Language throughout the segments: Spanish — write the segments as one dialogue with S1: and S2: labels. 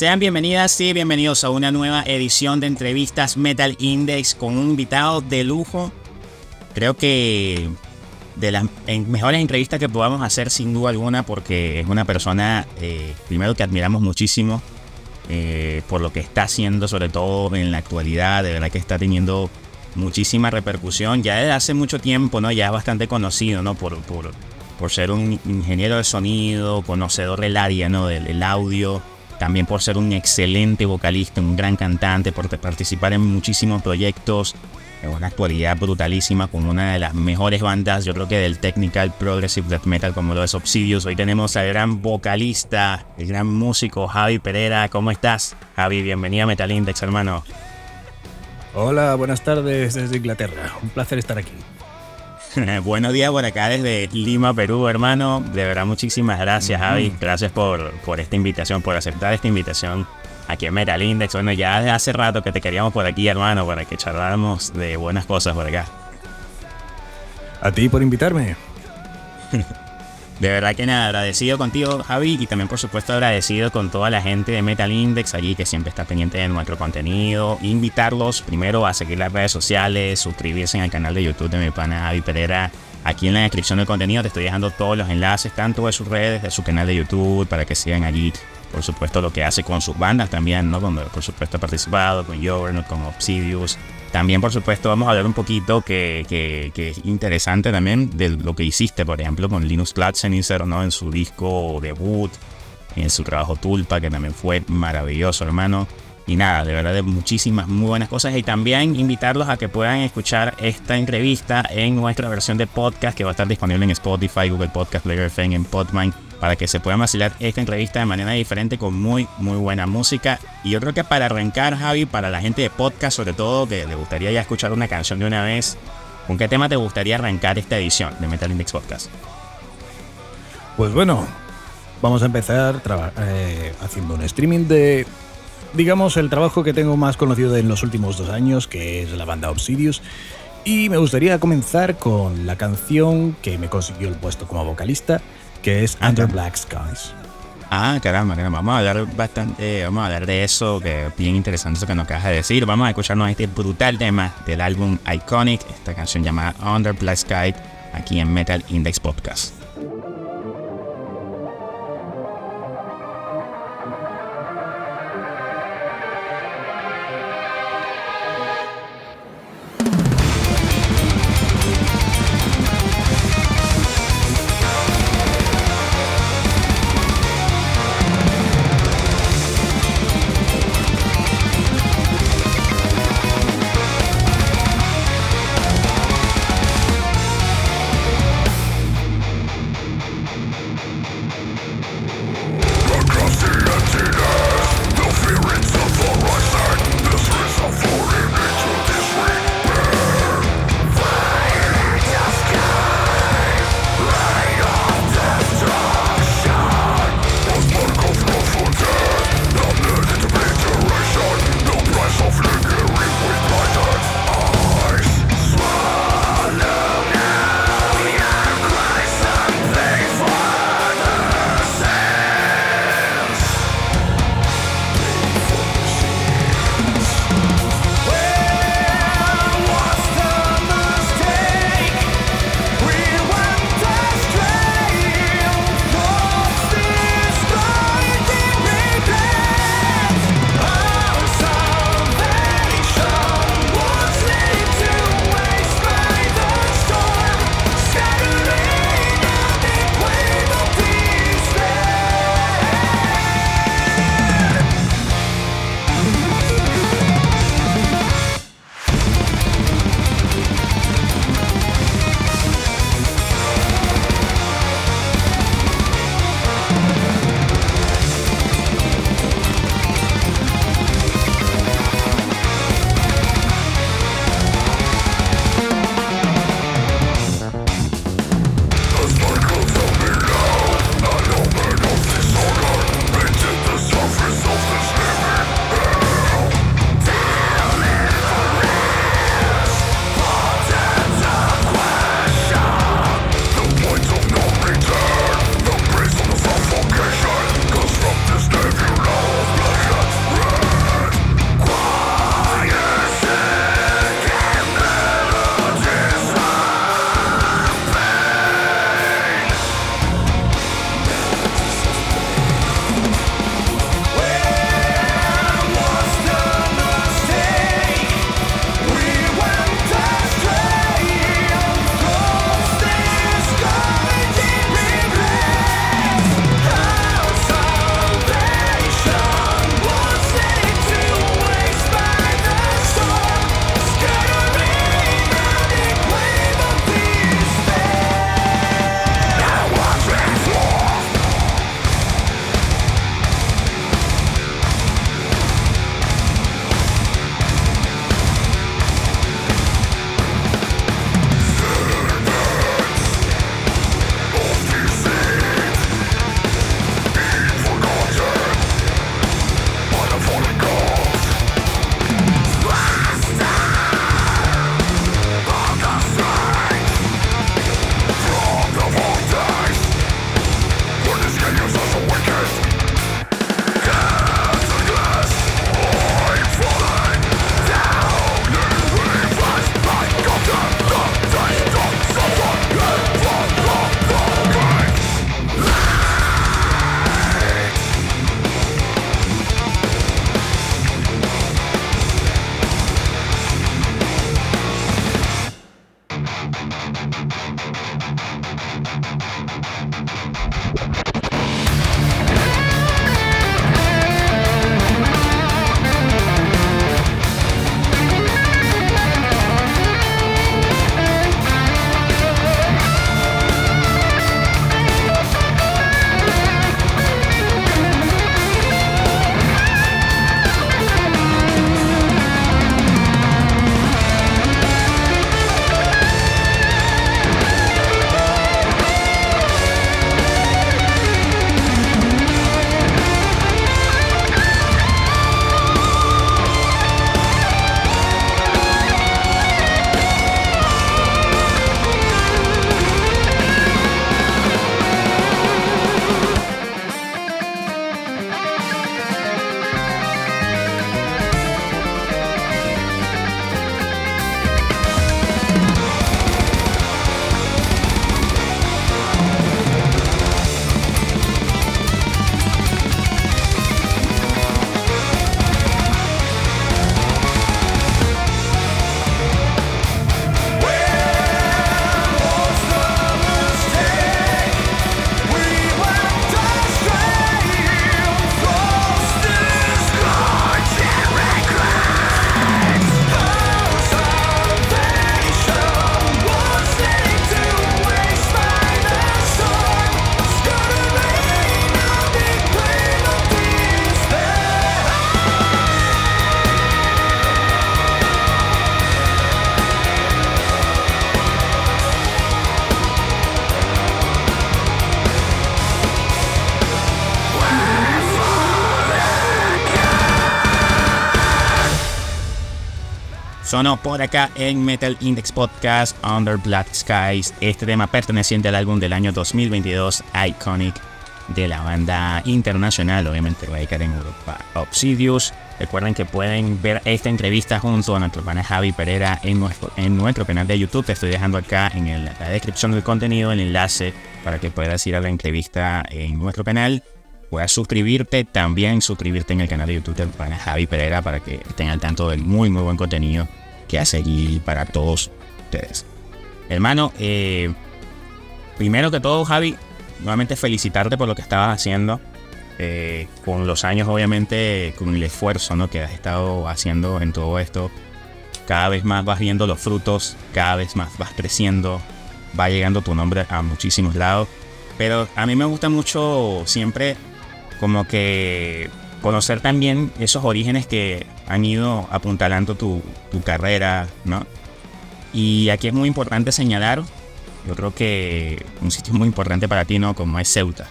S1: Sean bienvenidas y bienvenidos a una nueva edición de entrevistas Metal Index con un invitado de lujo. Creo que de las mejores entrevistas que podamos hacer sin duda alguna porque es una persona, eh, primero que admiramos muchísimo eh, por lo que está haciendo, sobre todo en la actualidad, de verdad que está teniendo muchísima repercusión ya desde hace mucho tiempo, ¿no? Ya es bastante conocido, ¿no? Por, por, por ser un ingeniero de sonido, conocedor del área, ¿no? del audio también por ser un excelente vocalista, un gran cantante, por participar en muchísimos proyectos, en una actualidad brutalísima con una de las mejores bandas, yo creo que del technical progressive death metal como lo es Obsidious. Hoy tenemos al gran vocalista, el gran músico Javi Pereira. ¿Cómo estás? Javi, bienvenido a Metal Index, hermano.
S2: Hola, buenas tardes desde Inglaterra. Un placer estar aquí.
S1: Buenos días por acá desde Lima, Perú, hermano. De verdad, muchísimas gracias, Javi. Gracias por, por esta invitación, por aceptar esta invitación aquí en Metal Index. Bueno, ya hace rato que te queríamos por aquí, hermano, para que charláramos de buenas cosas por acá.
S2: A ti por invitarme.
S1: De verdad que nada, agradecido contigo, Javi, y también por supuesto agradecido con toda la gente de Metal Index allí que siempre está pendiente de nuestro contenido. Invitarlos primero a seguir las redes sociales, suscribirse al canal de YouTube de mi pana Javi Pereira. Aquí en la descripción del contenido te estoy dejando todos los enlaces, tanto de sus redes, de su canal de YouTube, para que sigan allí, por supuesto, lo que hace con sus bandas también, ¿no? Donde por supuesto ha participado, con Jordan, con Obsidious, también, por supuesto, vamos a hablar un poquito que, que, es interesante también de lo que hiciste, por ejemplo, con Linus Platzenitzer, ¿no? En su disco debut, en su trabajo Tulpa, que también fue maravilloso, hermano. Y nada, de verdad, de muchísimas muy buenas cosas. Y también invitarlos a que puedan escuchar esta entrevista en nuestra versión de podcast que va a estar disponible en Spotify, Google Podcast, Player FM, en Podmind para que se pueda vacilar esta entrevista de manera diferente con muy, muy buena música. Y yo creo que para arrancar, Javi, para la gente de podcast, sobre todo que le gustaría ya escuchar una canción de una vez, ¿con qué tema te gustaría arrancar esta edición de Metal Index Podcast?
S2: Pues bueno, vamos a empezar eh, haciendo un streaming de, digamos, el trabajo que tengo más conocido en los últimos dos años, que es la banda Obsidious. Y me gustaría comenzar con la canción que me consiguió el puesto como vocalista, que es Under Black Skies.
S1: Ah, caramba, caramba. Vamos a hablar bastante, vamos a hablar de eso, que es bien interesante eso que nos acabas de decir. Vamos a escucharnos este brutal tema del álbum Iconic, esta canción llamada Under Black Sky, aquí en Metal Index Podcast. Sonó por acá en Metal Index Podcast Under Black Skies, este tema perteneciente al álbum del año 2022 Iconic de la banda internacional, obviamente radicada en Europa, Obsidious. Recuerden que pueden ver esta entrevista junto a nuestro pana Javi Pereira en nuestro, canal de YouTube. Te estoy dejando acá en la descripción del contenido el enlace para que puedas ir a la entrevista en nuestro canal. Puedas suscribirte, también suscribirte en el canal de YouTube pana Javi Pereira para que estén al tanto del muy muy buen contenido que a seguir para todos ustedes. Hermano, eh, primero que todo, Javi, nuevamente felicitarte por lo que estabas haciendo. Eh, con los años, obviamente, con el esfuerzo ¿no? que has estado haciendo en todo esto, cada vez más vas viendo los frutos, cada vez más vas creciendo, va llegando tu nombre a muchísimos lados. Pero a mí me gusta mucho siempre como que conocer también esos orígenes que han ido apuntalando tu, carrera, ¿no? Y aquí es muy importante señalar, yo creo que un sitio muy importante para ti, ¿no? Como es Ceuta.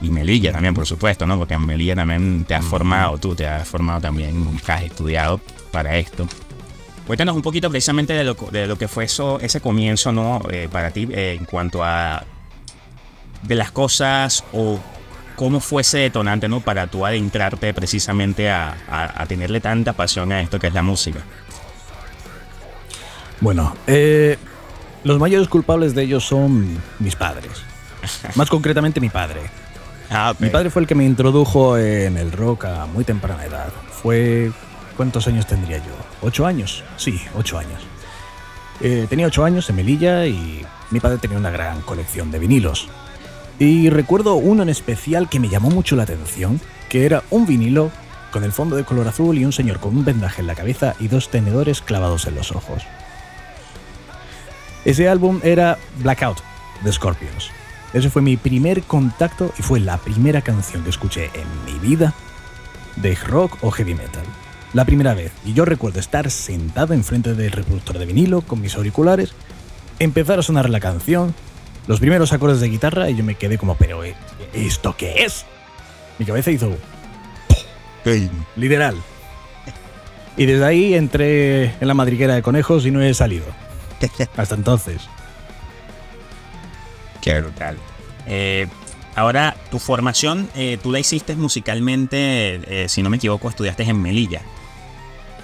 S1: Y Melilla también, por supuesto, ¿no? Porque en Melilla también te has formado, tú te has formado también, has estudiado para esto. Cuéntanos un poquito precisamente de lo, de lo que fue eso, ese comienzo, ¿no? Eh, para ti eh, en cuanto a de las cosas o cómo fue ese detonante, ¿no? Para tú adentrarte precisamente a, tenerle tanta pasión a esto que es la música.
S2: Bueno, eh, los mayores culpables de ellos son mis padres. Más concretamente mi padre. Ah, mi padre fue el que me introdujo en el rock a muy temprana edad. Fue... ¿Cuántos años tendría yo? ¿Ocho años? Sí, ocho años. Eh, tenía ocho años en Melilla y mi padre tenía una gran colección de vinilos. Y recuerdo uno en especial que me llamó mucho la atención, que era un vinilo con el fondo de color azul y un señor con un vendaje en la cabeza y dos tenedores clavados en los ojos. Ese álbum era Blackout de Scorpions. Ese fue mi primer contacto y fue la primera canción que escuché en mi vida de rock o heavy metal. La primera vez, y yo recuerdo estar sentado enfrente del reproductor de vinilo con mis auriculares, empezar a sonar la canción los primeros acordes de guitarra y yo me quedé como, pero eh, ¿esto qué es? Mi cabeza hizo... Literal. Y desde ahí entré en la madriguera de conejos y no he salido. Hasta entonces.
S1: Qué brutal. Eh, ahora, tu formación, eh, tú la hiciste musicalmente, si no me equivoco, estudiaste en Melilla.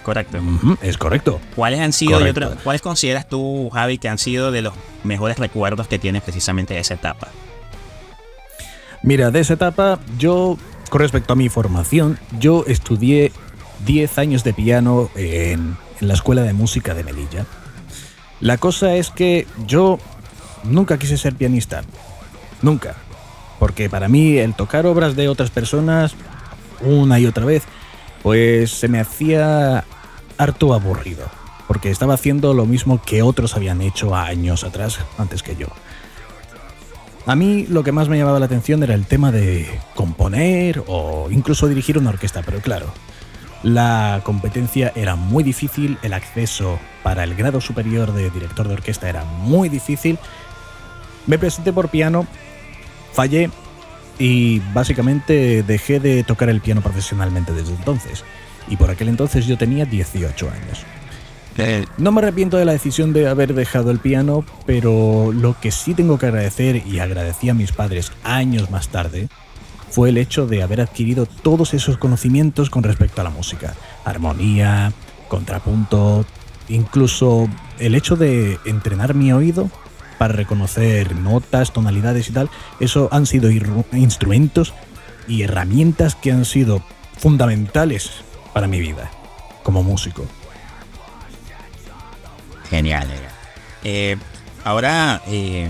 S1: Correcto.
S2: es correcto.
S1: ¿Cuáles han sido, cuáles consideras tú, Javi, que han sido de los mejores recuerdos que tienes precisamente de esa etapa?
S2: Mira, de esa etapa, yo, con respecto a mi formación, yo estudié 10 años de piano en, en la Escuela de Música de Melilla. La cosa es que yo nunca quise ser pianista. Nunca. Porque para mí el tocar obras de otras personas una y otra vez, pues se me hacía harto aburrido, porque estaba haciendo lo mismo que otros habían hecho años atrás, antes que yo. A mí lo que más me llamaba la atención era el tema de componer o incluso dirigir una orquesta, pero claro, la competencia era muy difícil, el acceso para el grado superior de director de orquesta era muy difícil. Me presenté por piano, fallé y básicamente dejé de tocar el piano profesionalmente desde entonces y por aquel entonces yo tenía 18 años. Eh, no me arrepiento de la decisión de haber dejado el piano, pero lo que sí tengo que agradecer y agradecí a mis padres años más tarde fue el hecho de haber adquirido todos esos conocimientos con respecto a la música. Armonía, contrapunto, incluso el hecho de entrenar mi oído para reconocer notas, tonalidades y tal, eso han sido instrumentos y herramientas que han sido fundamentales para mi vida como músico.
S1: Genial. Eh, ahora eh,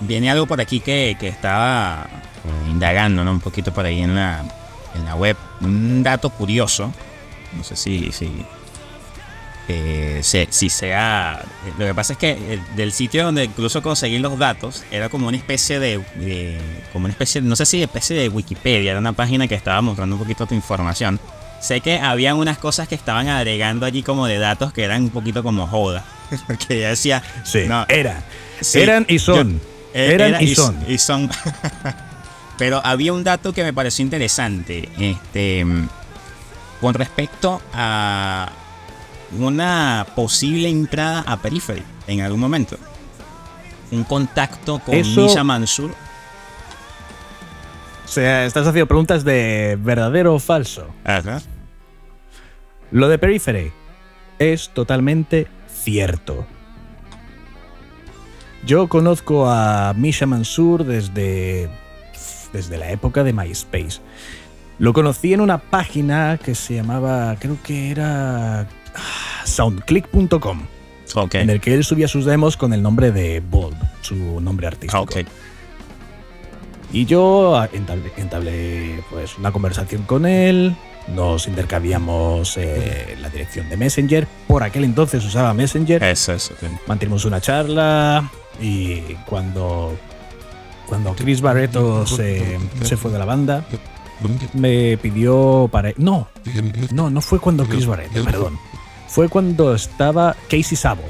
S1: viene algo por aquí que, estaba eh, indagando ¿no? un poquito por ahí en la, en la web. Un dato curioso. No sé si, si, si sea... Lo que pasa es que del sitio donde incluso conseguí los datos era como una especie de, como una especie, no sé si especie de Wikipedia, era una página que estaba mostrando un poquito tu información Sé que habían unas cosas que estaban agregando allí como de datos que eran un poquito como joda. Porque ya decía.
S2: Sí, no, era. eran y son.
S1: Eh, eran y, son. Y son. Pero había un dato que me pareció interesante. Este. Con respecto a una posible entrada a Periphery en algún momento. Un contacto con
S2: Eso-
S1: Misha Mansur.
S2: O sea, estás haciendo preguntas de verdadero o falso.
S1: Ajá.
S2: Lo de Periphery es totalmente cierto. Yo conozco a Misha Mansur desde, desde la época de MySpace. Lo conocí en una página que se llamaba, creo que era ah, soundclick.com, en el que él subía sus demos con el nombre de Bold, su nombre artístico.
S1: Ok.
S2: Y yo ah, entablé, entablé, pues, una conversación con él, nos intercambiamos eh, la dirección de Messenger, por aquel entonces usaba Messenger,
S1: Eso, eso. sí.
S2: mantuvimos una charla y cuando, cuando Chris Barreto se, se fue de la banda, me pidió para... No, no, no fue cuando Chris Barreto, perdón. Fue cuando estaba Casey Sabo.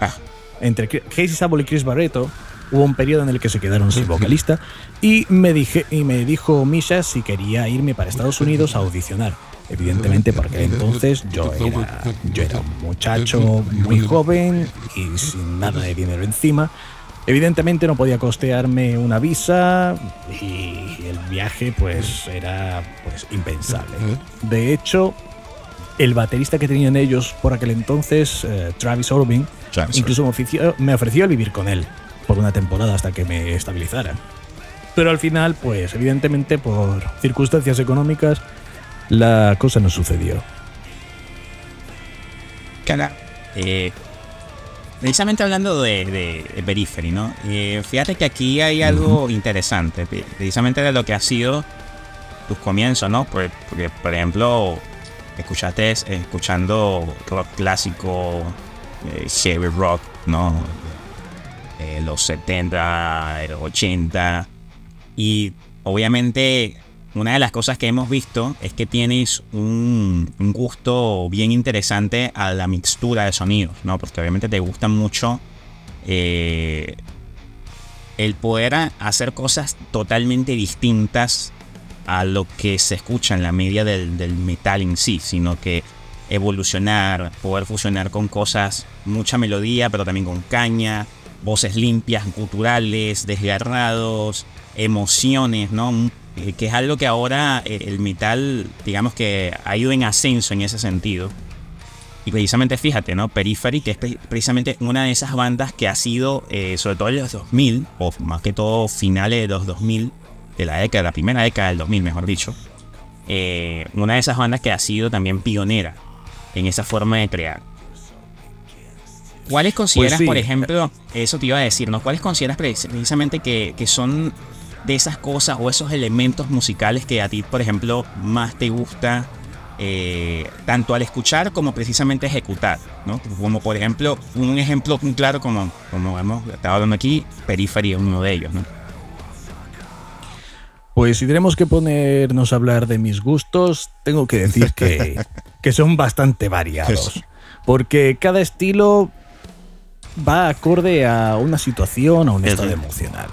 S1: Ah.
S2: Entre Casey Sabo y Chris Barreto hubo un periodo en el que se quedaron sin vocalista y me, dije, y me dijo Misha si quería irme para Estados Unidos a audicionar. Evidentemente, porque entonces yo era, yo era un muchacho muy joven y sin nada de dinero encima. Evidentemente no podía costearme una visa y el viaje pues era pues impensable. De hecho, el baterista que tenían ellos por aquel entonces, eh, Travis Orbin,
S1: Travis
S2: incluso me ofreció, me ofreció el vivir con él por una temporada hasta que me estabilizara. Pero al final, pues evidentemente por circunstancias económicas, la cosa no sucedió.
S1: Cara, eh, precisamente hablando de, de, de Periphery, ¿no? Eh, fíjate que aquí hay algo interesante, pre- precisamente de lo que ha sido tus comienzos, ¿no? Pues, porque, por ejemplo, escuchaste escuchando rock clásico, eh, heavy rock, ¿no? Eh, los 70, eh, 80. Y obviamente una de las cosas que hemos visto es que tienes un, gusto bien interesante a la mixtura de sonidos, ¿no? Porque obviamente te gusta mucho eh, el poder hacer cosas totalmente distintas a lo que se escucha en la media del metal en sí, sino que evolucionar, poder fusionar con cosas, mucha melodía, pero también con caña, voces limpias, culturales, desgarrados, emociones, ¿no? Eh, Que es algo que ahora eh, el metal, digamos que ha ido en ascenso en ese sentido. Y precisamente fíjate, ¿no? Periphery, que es pre- precisamente una de esas bandas que ha sido, eh, sobre todo en los 2000, o más que todo finales de los 2000, de la década, la primera década del 2000, mejor dicho, eh, una de esas bandas que ha sido también pionera en esa forma de crear. ¿Cuáles consideras,
S2: sí.
S1: por ejemplo, eso te iba a decir, ¿no? ¿Cuáles consideras precis- precisamente que, que son de esas cosas o esos elementos musicales que a ti, por ejemplo, más te gusta eh, tanto al escuchar como precisamente ejecutar, ¿no? Como por ejemplo, un ejemplo muy claro como, como hemos estado hablando aquí, Periphery es uno de ellos, ¿no?
S2: Pues si tenemos que ponernos a hablar de mis gustos, tengo que decir que, que son bastante variados. Porque cada estilo va acorde a una situación, a un estado emocional.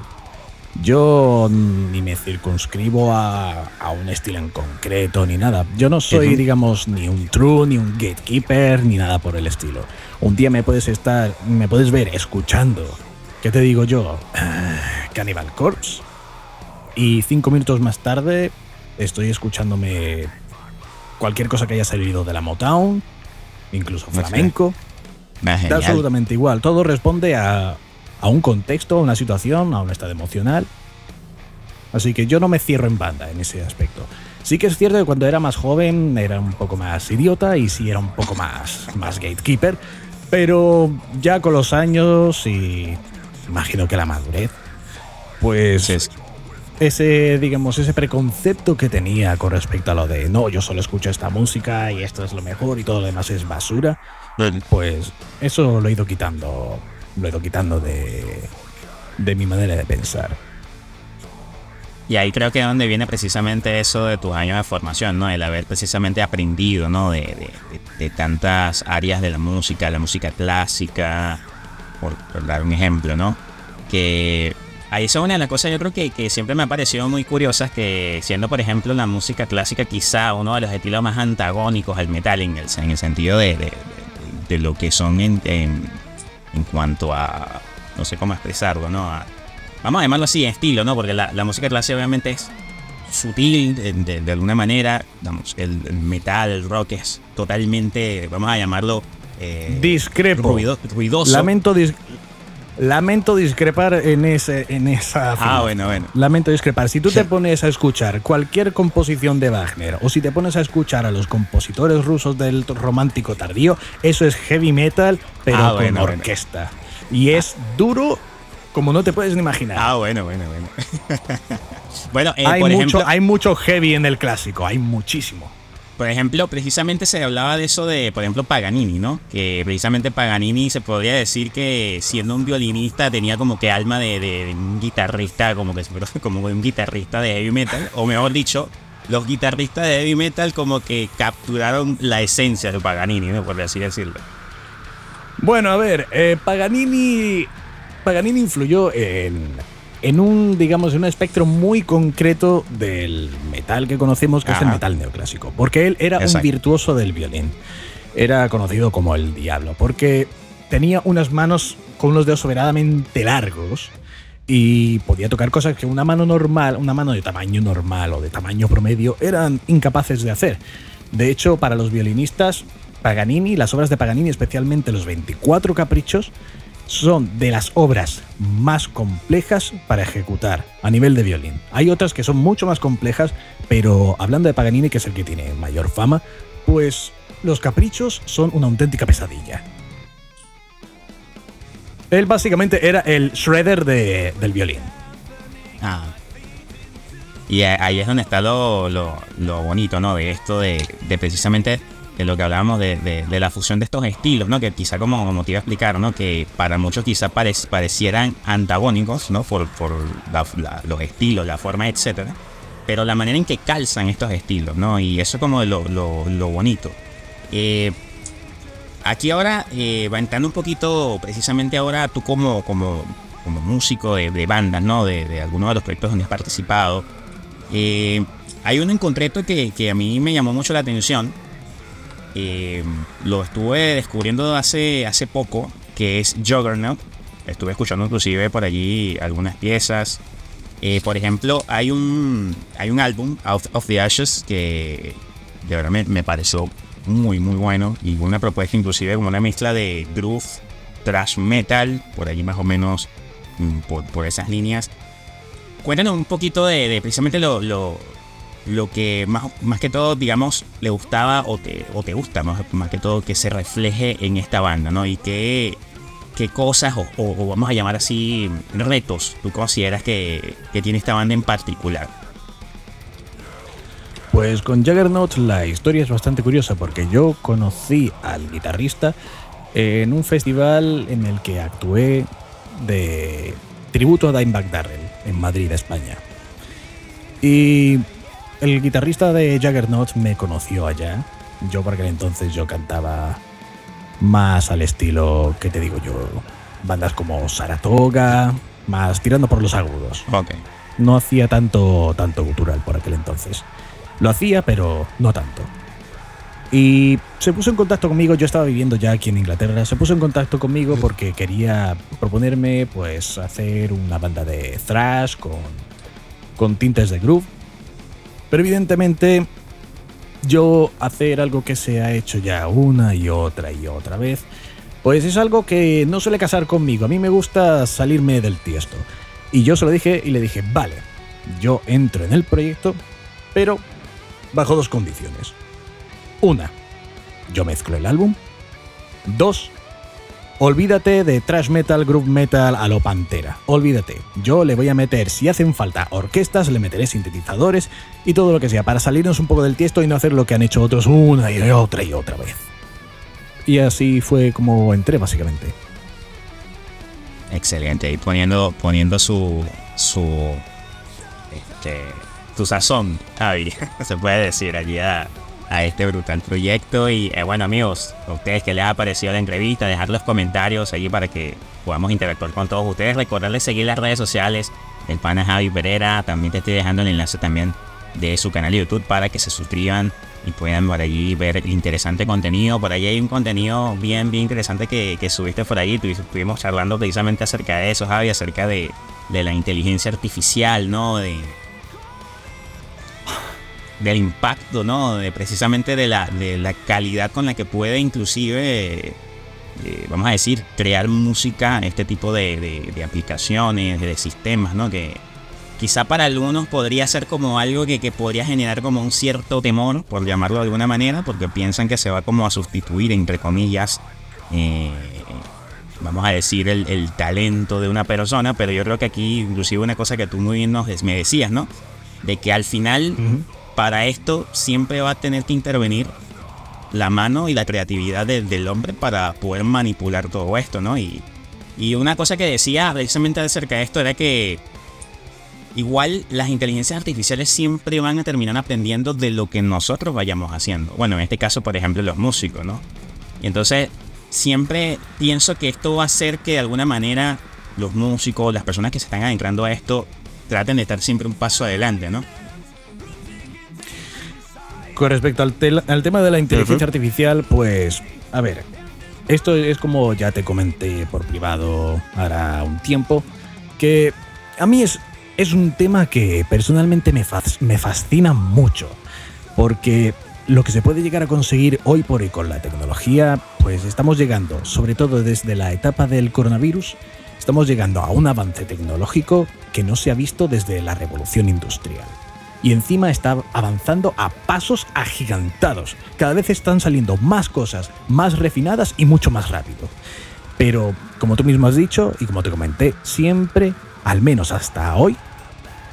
S2: Yo ni me circunscribo a, a un estilo en concreto ni nada. Yo no soy, digamos, ni un true, ni un gatekeeper, ni nada por el estilo. Un día me puedes estar, me puedes ver escuchando, ¿qué te digo yo? Ah, Cannibal Corpse. Y cinco minutos más tarde estoy escuchándome cualquier cosa que haya salido de la Motown, incluso flamenco.
S1: Ah,
S2: Da absolutamente igual. Todo responde a, a un contexto, a una situación, a un estado emocional. Así que yo no me cierro en banda en ese aspecto. Sí que es cierto que cuando era más joven era un poco más idiota y sí era un poco más, más gatekeeper. Pero ya con los años y imagino que la madurez, pues
S1: Sí, sí.
S2: Ese, digamos, ese preconcepto que tenía con respecto a lo de no, yo solo escucho esta música y esto es lo mejor y todo lo demás es basura, pues eso lo he ido quitando, lo he ido quitando de, de mi manera de pensar.
S1: Y ahí creo que es donde viene precisamente eso de tus años de formación, ¿no? El haber precisamente aprendido, ¿no? De, de- de- de tantas áreas de la música, la música clásica, por, por dar un ejemplo, ¿no? Que ahí es una de las cosas yo creo que, que siempre me ha parecido muy curiosas, que siendo por ejemplo la música clásica quizá uno de los estilos más antagónicos al metal en el, en el sentido de, de- de- de lo que son en, en, en, cuanto a, no sé cómo expresarlo, ¿no? vamos a llamarlo así, estilo, ¿no? Porque la, la música clásica obviamente es sutil de, de, alguna manera, vamos, el, el, metal, el rock es totalmente, vamos a llamarlo...
S2: Eh, Discrepo.
S1: Ruido, ruidoso.
S2: Lamento, dis Lamento discrepar en, ese, en esa.
S1: Ah, bueno, bueno.
S2: Lamento discrepar. Si tú te pones a escuchar cualquier composición de Wagner o si te pones a escuchar a los compositores rusos del romántico tardío, eso es heavy metal, pero
S1: Ah,
S2: con
S1: bueno, bueno.
S2: orquesta. Y es duro como no te puedes ni imaginar.
S1: Ah, bueno, bueno, bueno. bueno, eh,
S2: hay,
S1: por
S2: mucho,
S1: ejemplo,
S2: hay mucho heavy en el clásico, hay muchísimo.
S1: Por ejemplo, precisamente se hablaba de eso de, por ejemplo, Paganini, ¿no? Que precisamente Paganini se podría decir que siendo un violinista tenía como que alma de, un guitarrista, como que como un guitarrista de heavy metal, o mejor dicho, los guitarristas de heavy metal como que capturaron la esencia de Paganini, ¿no? Por así decirlo.
S2: Bueno, a ver, eh, Paganini, Paganini influyó en, en un, digamos, en un espectro muy concreto del metal que conocemos, que es el metal neoclásico. Porque él era un virtuoso del violín. Era conocido como el diablo, porque tenía unas manos con unos dedos soberanamente largos y podía tocar cosas que una mano normal, una mano de tamaño normal o de tamaño promedio, eran incapaces de hacer. De hecho, para los violinistas, Paganini, las obras de Paganini, especialmente los 24 caprichos, son de las obras más complejas para ejecutar a nivel de violín. Hay otras que son mucho más complejas, pero hablando de Paganini, que es el que tiene mayor fama, pues los caprichos son una auténtica pesadilla. Él básicamente era el shredder de- del violín.
S1: Ah. Y ahí es donde está lo, lo- lo bonito, ¿no? De esto, de, de precisamente de lo que hablábamos de, de- de la fusión de estos estilos, ¿no? Que quizá como, como te iba a explicar, ¿no? Que para muchos quizá parec- parecieran antagónicos, ¿no? Por, por la- la- los estilos, la forma, etcétera. Pero la manera en que calzan estos estilos, ¿no? Y eso es como lo, lo- lo bonito. Eh, aquí ahora eh, va entrando un poquito, precisamente ahora tú como, como, como músico de, de bandas, ¿no? De, de algunos de los proyectos donde has participado. Eh, hay uno en concreto que, que a mí me llamó mucho la atención. Eh, lo estuve descubriendo hace, hace poco, que es Juggernaut. Estuve escuchando inclusive por allí algunas piezas. Eh, por ejemplo, hay un, hay un álbum, Out of the Ashes, que de verdad me, me pareció muy, muy bueno. Y una propuesta inclusive como una mezcla de groove, thrash metal, por allí más o menos mm, por, por esas líneas. Cuéntanos un poquito de, precisamente lo, lo que más, más que todo, digamos, le gustaba o te, o te gusta más, más que todo que se refleje en esta banda, ¿no? Y qué, qué cosas, o, o- vamos a llamar así, retos, tú consideras que, que tiene esta banda en particular.
S2: Pues con Juggernaut la historia es bastante curiosa porque yo conocí al guitarrista en un festival en el que actué de tributo a Dimebag Darrell en Madrid, España. Y el guitarrista de Juggernaut me conoció allá. Yo por aquel entonces yo cantaba más al estilo, que te digo yo? Bandas como Saratoga, más tirando por los agudos
S1: Ok.
S2: no hacía tanto, tanto gutural por aquel entonces. Lo hacía, pero no tanto. Y se puso en contacto conmigo, yo estaba viviendo ya aquí en Inglaterra, se puso en contacto conmigo porque quería proponerme pues hacer una banda de thrash con, con tintes de groove. Pero evidentemente yo hacer algo que se ha hecho ya una y otra y otra vez, pues es algo que no suele casar conmigo. A mí me gusta salirme del tiesto. Y yo se lo dije y le dije, vale, yo entro en el proyecto, pero bajo dos condiciones. Una, yo mezclo el álbum. Dos, olvídate de thrash metal, groove metal a lo pantera. Olvídate. Yo le voy a meter, si hacen falta orquestas, le meteré sintetizadores y todo lo que sea para salirnos un poco del tiesto y no hacer lo que han hecho otros una y otra y otra vez. Y así fue como entré básicamente.
S1: Excelente. Y poniendo, poniendo su. su. Este. Tu sazón, Javi, se puede decir allí a, a este brutal proyecto. Y eh, bueno, amigos, a ustedes que les ha parecido la entrevista, dejar los comentarios allí para que podamos interactuar con todos ustedes. Recordarles seguir las redes sociales del pana Javi Pereira. También te estoy dejando el enlace también de su canal de YouTube para que se suscriban y puedan por allí ver interesante contenido. Por allí hay un contenido bien, bien interesante que, subiste por ahí. Estuvimos charlando precisamente acerca de eso, Javi, acerca de, de la inteligencia artificial, ¿no? De, del impacto, ¿no? De precisamente de la, de la calidad con la que puede inclusive, eh, vamos a decir, crear música, este tipo de, de, aplicaciones, de sistemas, ¿no? Que quizá para algunos podría ser como algo que, que, podría generar como un cierto temor, por llamarlo de alguna manera, porque piensan que se va como a sustituir, entre comillas, eh, vamos a decir, el, el, talento de una persona, pero yo creo que aquí inclusive una cosa que tú muy bien nos, me decías, ¿no? De que al final para esto siempre va a tener que intervenir la mano y la creatividad del hombre para poder manipular todo esto, ¿no? Y, y una cosa que decía precisamente acerca de esto era que igual las inteligencias artificiales siempre van a terminar aprendiendo de lo que nosotros vayamos haciendo. Bueno, en este caso, por ejemplo, los músicos, ¿no? Y entonces siempre pienso que esto va a hacer que de alguna manera los músicos, las personas que se están adentrando a esto, traten de estar siempre un paso adelante, ¿no?
S2: Con respecto al, tema de la inteligencia artificial, pues, a ver, esto es como ya te comenté por privado ahora un tiempo, que a mí es, es un tema que personalmente me, me fascina mucho, porque lo que se puede llegar a conseguir hoy por hoy con la tecnología, pues estamos llegando, sobre todo desde la etapa del coronavirus, estamos llegando a un avance tecnológico que no se ha visto desde la revolución industrial y encima está avanzando a pasos agigantados. Cada vez están saliendo más cosas, más refinadas y mucho más rápido. Pero, como tú mismo has dicho y como te comenté, siempre, al menos hasta hoy,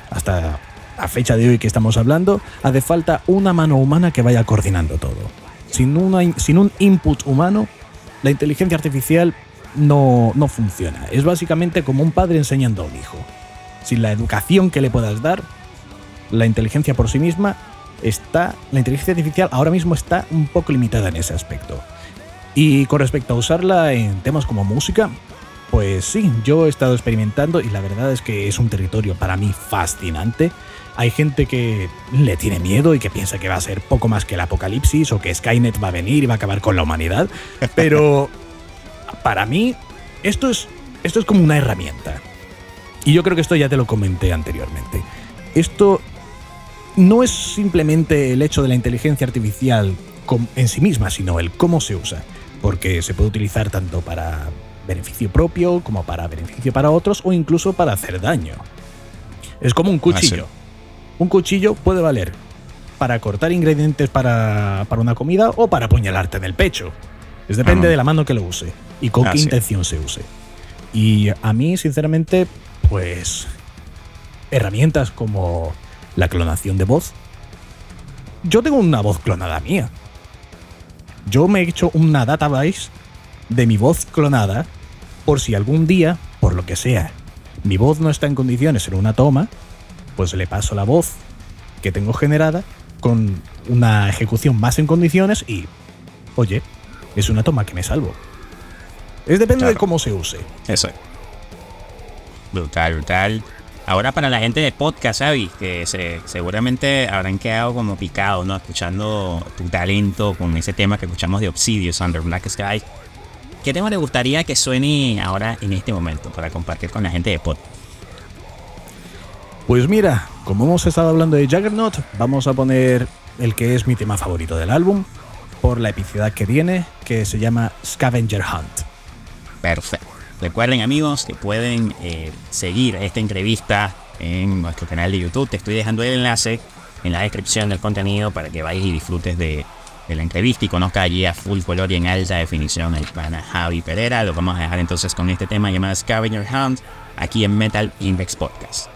S2: hasta la fecha de hoy que estamos hablando, hace falta una mano humana que vaya coordinando todo. Sin, sin un input humano, la inteligencia artificial no, no funciona. Es básicamente como un padre enseñando a un hijo. Sin la educación que le puedas dar, la inteligencia por sí misma está, la inteligencia artificial ahora mismo está un poco limitada en ese aspecto. Y con respecto a usarla en temas como música, pues sí, yo he estado experimentando y la verdad es que es un territorio para mí fascinante. Hay gente que le tiene miedo y que piensa que va a ser poco más que el apocalipsis o que Skynet va a venir y va a acabar con la humanidad, pero para mí esto es, esto es como una herramienta. Y yo creo que esto ya te lo comenté anteriormente. Esto no es simplemente el hecho de la inteligencia artificial en sí misma, sino el cómo se usa, porque se puede utilizar tanto para beneficio propio como para beneficio para otros o incluso para hacer daño. Es como un ah, cuchillo. Un cuchillo puede valer para cortar ingredientes para, una comida o para apuñalarte en el pecho. Es depende de la mano que lo use y con ah, qué intención se use. Y a mí, sinceramente, pues herramientas como la clonación de voz. Yo tengo una voz clonada mía. Yo me he hecho una database de mi voz clonada por si algún día, por lo que sea, mi voz no está en condiciones en una toma, pues le paso la voz que tengo generada con una ejecución más en condiciones y, oye, es una toma que me salvo. Es depende de cómo se use.
S1: Eso. Brutal, brutal. Ahora para la gente de podcast, Xavi, que se, seguramente habrán quedado como picados, ¿no? Escuchando tu talento con ese tema que escuchamos de Obsidious Under Black Sky. ¿Qué tema le gustaría que suene ahora en este momento para compartir con la gente de podcast?
S2: Pues mira, como hemos estado hablando de Juggernaut, vamos a poner el que es mi tema favorito del álbum, por la epicidad que tiene, que se llama Scavenger Hunt.
S1: Perfecto. Recuerden amigos que pueden eh, seguir esta entrevista en nuestro canal de YouTube. Te estoy dejando el enlace en la descripción del contenido para que vayas y disfrutes de, la entrevista y conozca allí a full color y en alta definición el pana Javi Pereira. Lo vamos a dejar entonces con este tema llamado Scavenger Hunt aquí en Metal Index Podcast.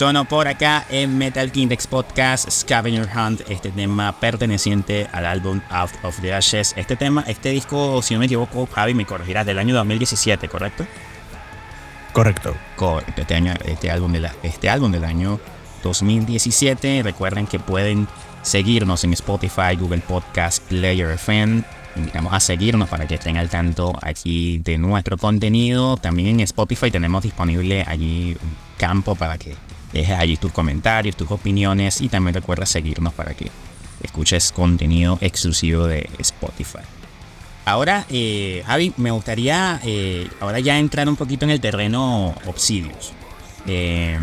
S1: Sono por acá en Metal Kindex Podcast Scavenger Hunt, este tema perteneciente al álbum Out of the Ashes. Este tema, este disco, si no me equivoco, Javi me corregirá, del año 2017, ¿correcto?
S2: Correcto.
S1: Correcto, este, año, este, álbum de este álbum del año 2017. Recuerden que pueden seguirnos en Spotify, Google Podcast, Player FM. Invitamos a seguirnos para que estén al tanto aquí de nuestro contenido. También en Spotify tenemos disponible allí un campo para que Deja allí tus comentarios, tus opiniones y también recuerda seguirnos para que escuches contenido exclusivo de Spotify. Ahora, eh, Javi, me gustaría eh, ahora ya entrar un poquito en el terreno Obsidios. Eh,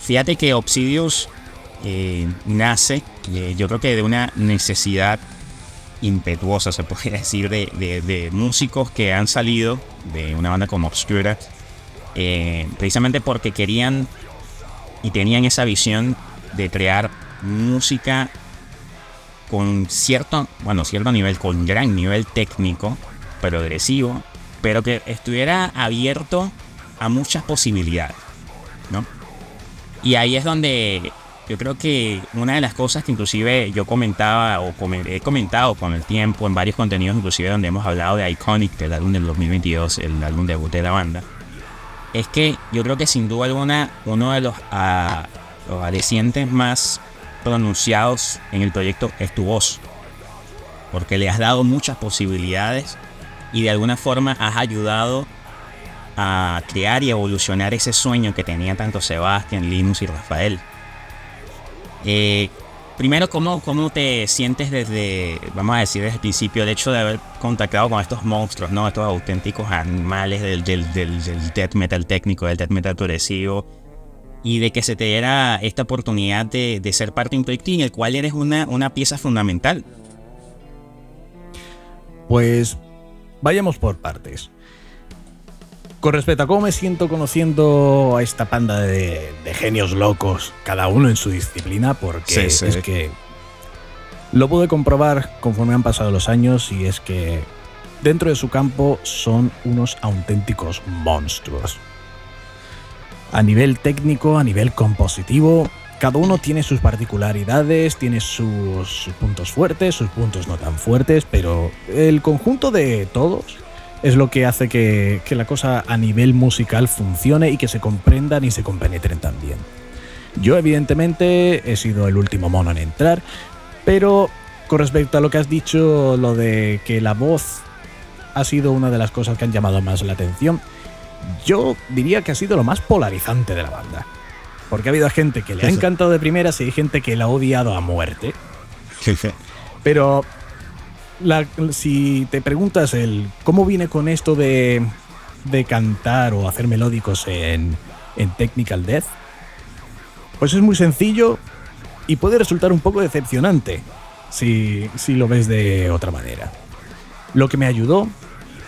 S1: fíjate que Obsidios nace, yo creo que de una necesidad impetuosa, se podría decir, de, de músicos que han salido de una banda como Obscura, precisamente porque querían y tenían esa visión de crear música con cierto, bueno, cierto nivel, con gran nivel técnico, progresivo, pero que estuviera abierto a muchas posibilidades, ¿no? Y ahí es donde yo creo que una de las cosas que inclusive yo comentaba o he comentado con el tiempo en varios contenidos, inclusive donde hemos hablado de Iconic, el álbum del 2022, el álbum debut de la banda, es que yo creo que sin duda alguna uno de los, uh, los más pronunciados en el proyecto es tu voz. Porque le has dado muchas posibilidades y de alguna forma has ayudado a crear y evolucionar ese sueño que tenía tanto Sebastián, Linus y Rafael. Eh, primero, ¿cómo, ¿cómo te sientes desde, vamos a decir, desde el principio, el hecho de haber contactado con estos monstruos, ¿no? Estos auténticos animales del, del, death metal técnico, del death metal progresivo, y de que se te diera esta oportunidad de, de ser parte de un proyecto en el cual eres una, una pieza fundamental.
S2: Pues vayamos por partes. Con respecto a cómo me siento conociendo a esta panda de, genios locos, cada uno en su disciplina, porque es que lo pude comprobar conforme han pasado los años y es que dentro de su campo son unos auténticos monstruos. A nivel técnico, a nivel compositivo, cada uno tiene sus particularidades, tiene sus, sus puntos fuertes, sus puntos no tan fuertes, pero el conjunto de todos es lo que hace que, la cosa a nivel musical funcione y que se comprendan y se compenetren también. Yo evidentemente he sido el último mono en entrar, pero con respecto a lo que has dicho, lo de que la voz ha sido una de las cosas que han llamado más la atención, yo diría que ha sido lo más polarizante de la banda. Porque ha habido gente que le ha encantado de primeras y hay gente que la ha odiado a muerte. Pero si te preguntas el cómo viene con esto de, de cantar o hacer melódicos en, en Technical Death, pues es muy sencillo y puede resultar un poco decepcionante si, si lo ves de otra manera. Lo que me ayudó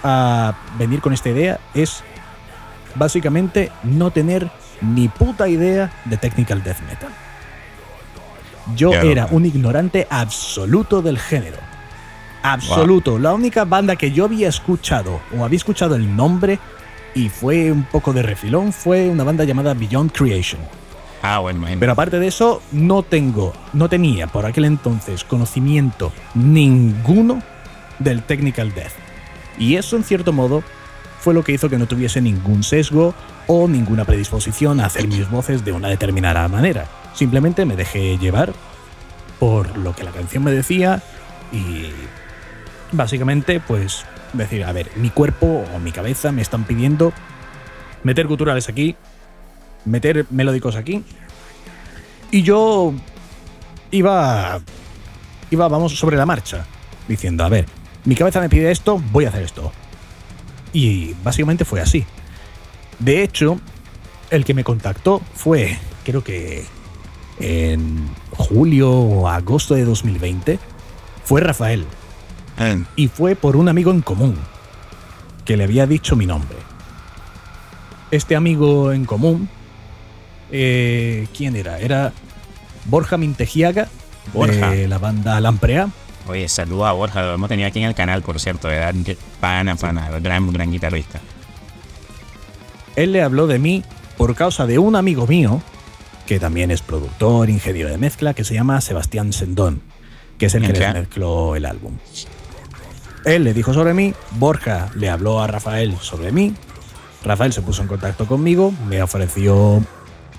S2: a venir con esta idea es básicamente no tener ni puta idea de Technical Death Metal. Yo era un ignorante absoluto del género absoluto. La única banda que yo había escuchado o había escuchado el nombre y fue un poco de refilón fue una banda llamada Beyond Creation.
S1: Ah, bueno,
S2: Pero aparte de eso, no tengo, no tenía por aquel entonces conocimiento ninguno del Technical Death. Y eso, en cierto modo, fue lo que hizo que no tuviese ningún sesgo o ninguna predisposición a hacer mis voces de una determinada manera. Simplemente me dejé llevar por lo que la canción me decía y básicamente, pues decir, a ver, mi cuerpo o mi cabeza me están pidiendo meter culturales aquí, meter melódicos aquí. Y yo iba, iba, vamos, sobre la marcha, diciendo, a ver, mi cabeza me pide esto, voy a hacer esto. Y básicamente fue así. De hecho, el que me contactó fue, creo que en julio o agosto de 2020, fue Rafael. Y fue por un amigo en común, que le había dicho mi nombre. Este amigo en común, eh, ¿quién era? Era Borja Mintejiaga, de la banda Lamprea.
S1: Oye, saluda a Borja, lo hemos tenido aquí en el canal, por cierto, de pana, pana, gran, gran guitarrista.
S2: él le habló de mí por causa de un amigo mío, que también es productor, ingeniero de mezcla, que se llama Sebastián Sendón, que es el que les mezcló el álbum. Él le dijo sobre mí, Borja le habló a Rafael sobre mí, Rafael se puso en contacto conmigo, me ofreció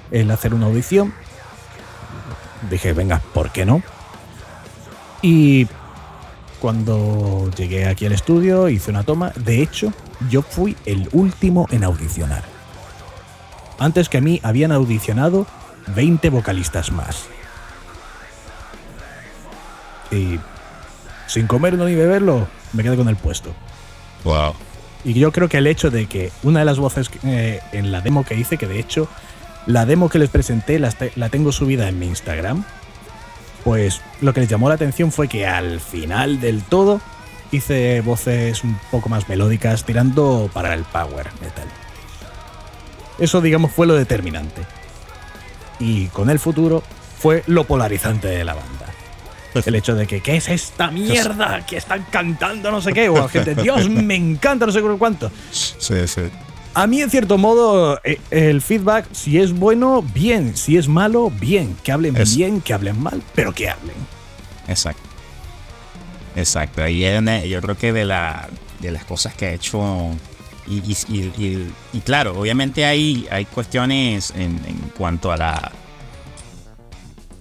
S2: el hacer una audición. Dije, venga, ¿por qué no? Y cuando llegué aquí al estudio, hice una toma. De hecho, yo fui el último en audicionar. Antes que a mí habían audicionado 20 vocalistas más. Y sin comerlo ni beberlo, me quedé con el puesto.
S1: Wow.
S2: Y yo creo que el hecho de que una de las voces eh, en la demo que hice, que de hecho la demo que les presenté la, la tengo subida en mi Instagram, pues lo que les llamó la atención fue que al final del todo hice voces un poco más melódicas tirando para el power metal. Eso digamos fue lo determinante. Y con el futuro fue lo polarizante de la banda. El hecho de que, ¿qué es esta mierda? Que están cantando no sé qué. O gente, Dios, me encanta no sé cuánto.
S1: Sí, sí.
S2: A mí, en cierto modo, eh, el feedback, si es bueno, bien. Si es malo, bien. Que hablen bien, que hablen mal, pero que hablen.
S1: Exacto. Exacto. Ahí yo creo que de, la, de las cosas que ha hecho. Y, claro, obviamente hay, hay cuestiones en, cuanto a la,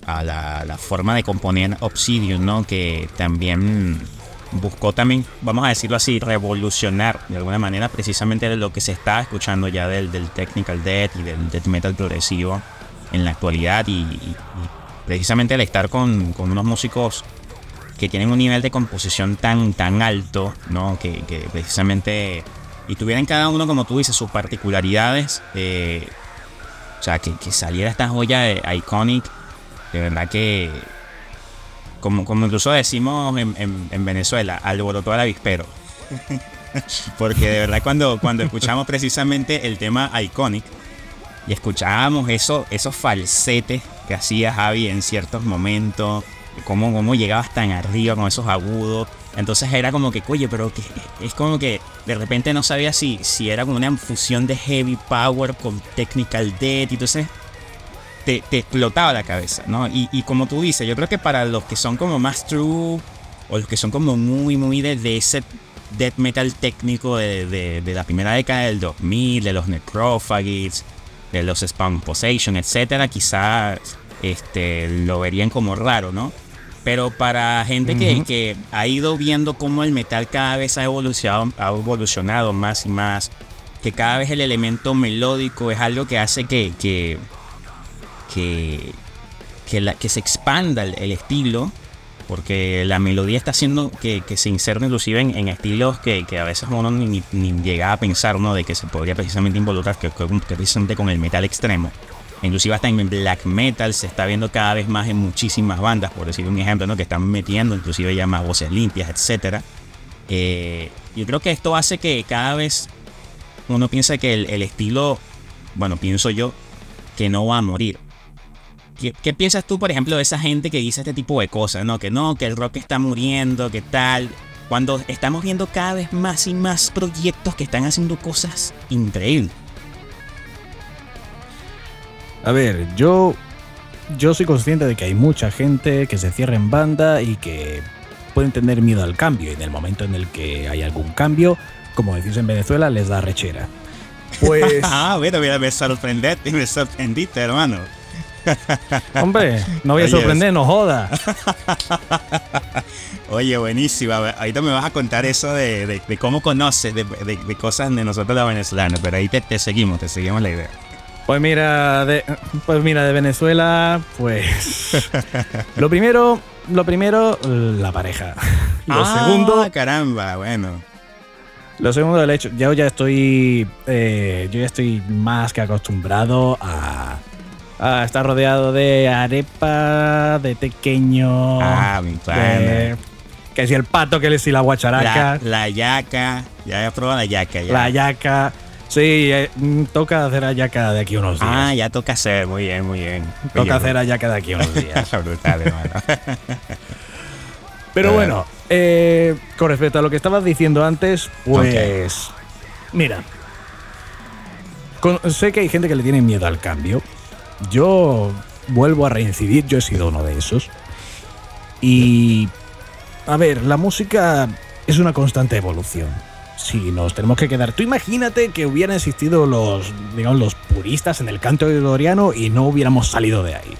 S1: a la, la, forma de componer Obsidian, ¿no? Que también buscó también, vamos a decirlo así, revolucionar de alguna manera precisamente lo que se está escuchando ya del, del technical death y del death metal progresivo en la actualidad y, precisamente al estar con, unos músicos que tienen un nivel de composición tan, tan alto, ¿no? Que, precisamente y tuvieran cada uno, como tú dices, sus particularidades. Eh, o sea, que, que saliera esta joya de Iconic, de verdad que como, como incluso decimos en, en, Venezuela, alborotó al avispero. Porque de verdad cuando, cuando escuchamos precisamente el tema Iconic y escuchábamos eso, esos falsetes que hacía Javi en ciertos momentos, cómo, cómo llegabas tan arriba con esos agudos, entonces era como que, oye, pero que, es como que de repente no sabía si, si era como una fusión de heavy power con technical death, y entonces te, explotaba la cabeza, ¿no? Y, como tú dices, yo creo que para los que son como más true o los que son como muy, muy de, ese death metal técnico de, la primera década del 2000, de los Necrophagies, de los Spawn Possession, etcétera, quizás este, lo verían como raro, ¿no? Pero para gente que, que, ha ido viendo cómo el metal cada vez ha evolucionado, ha evolucionado más y más, que cada vez el elemento melódico es algo que hace que, que que, que, se expanda el, estilo, porque la melodía está haciendo que, se inserte inclusive en, estilos que, a veces uno ni, ni, llega a pensar uno de que se podría precisamente involucrar, que, precisamente con el metal extremo. Inclusive hasta en black metal se está viendo cada vez más en muchísimas bandas, por decir un ejemplo, ¿no? que están metiendo inclusive ya más voces limpias, etc. Eh, yo creo que esto hace que cada vez uno piensa que el estilo, bueno, pienso yo, que no va a morir ¿Qué, piensas tú, por ejemplo, de esa gente que dice este tipo de cosas? ¿no? Que no, que el rock está muriendo, que tal. Cuando estamos viendo cada vez más y más proyectos que están haciendo cosas increíbles.
S2: A ver, yo. Yo soy consciente de que hay mucha gente que se cierra en banda y que pueden tener miedo al cambio. Y en el momento en el que hay algún cambio, como decís en Venezuela, les da rechera.
S1: Pues. ah, bueno, me sorprendiste, me sorprendiste, hermano.
S2: Hombre, no voy a sorprender, no joda.
S1: Oye, buenísima. Ahorita me vas a contar eso de, cómo conoces, de, cosas de nosotros los venezolanos, pero ahí te, seguimos, te seguimos la idea.
S2: Pues mira, de, pues mira, de Venezuela, pues lo primero, lo primero, la pareja. Lo
S1: ah, segundo, caramba, bueno.
S2: Lo segundo del hecho, yo ya estoy, eh, yo ya estoy más que acostumbrado a Ah, está rodeado de arepa, de pequeño.
S1: Ah, mi padre.
S2: Que si el pato, que si la guacharaca.
S1: La, yaca. Ya he probado la yaca.
S2: La yaca. Sí, eh, mm, toca hacer ayaca de aquí unos días.
S1: Ah, ya toca hacer, muy bien, muy bien.
S2: Toca hacer ayaca de aquí unos días.
S1: Brutal, hermano.
S2: Pero bueno, eh, con respecto a lo que estabas diciendo antes, pues. Mira. sé que hay gente que le tiene miedo al cambio. Yo vuelvo a reincidir, yo he sido uno de esos. Y... A ver, la música es una constante evolución. Si nos tenemos que quedar. Tú imagínate que hubieran existido los, digamos, los puristas en el canto gregoriano y no hubiéramos salido de ahí.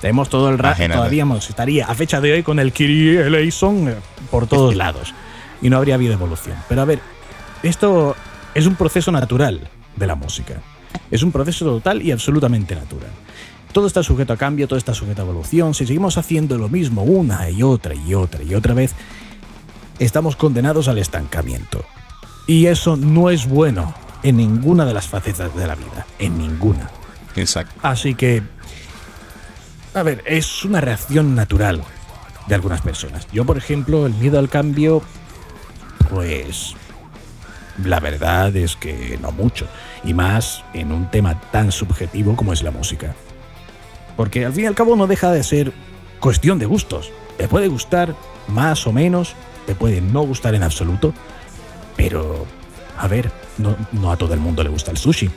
S2: Tenemos todo el rato, todavía estaría a fecha de hoy con el Kyrie Eleison eh, por todos lados. Y no habría habido evolución. Pero a ver, esto es un proceso natural de la música. Es un proceso total y absolutamente natural. Todo está sujeto a cambio, todo está sujeto a evolución. Si seguimos haciendo lo mismo una y otra y otra y otra vez, estamos condenados al estancamiento. Y eso no es bueno en ninguna de las facetas de la vida, en ninguna.
S1: Exacto.
S2: Así que a ver, es una reacción natural de algunas personas. Yo, por ejemplo, el miedo al cambio, pues la verdad es que no mucho. Y más en un tema tan subjetivo como es la música. Porque al fin y al cabo no deja de ser cuestión de gustos. Te puede gustar más o menos, te puede no gustar en absoluto, pero, a ver, no, no a todo el mundo le gusta el sushi.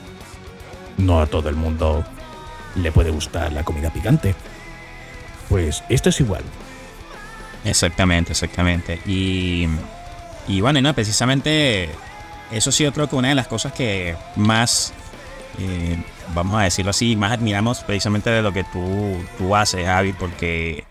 S2: No a todo el mundo le puede gustar la comida picante. Pues esto es igual.
S1: Exactamente, exactamente. Y, y bueno, no, precisamente eso sí yo creo que una de las cosas que más, eh, vamos a decirlo así, más admiramos precisamente de lo que tú, tú haces, Javi, porque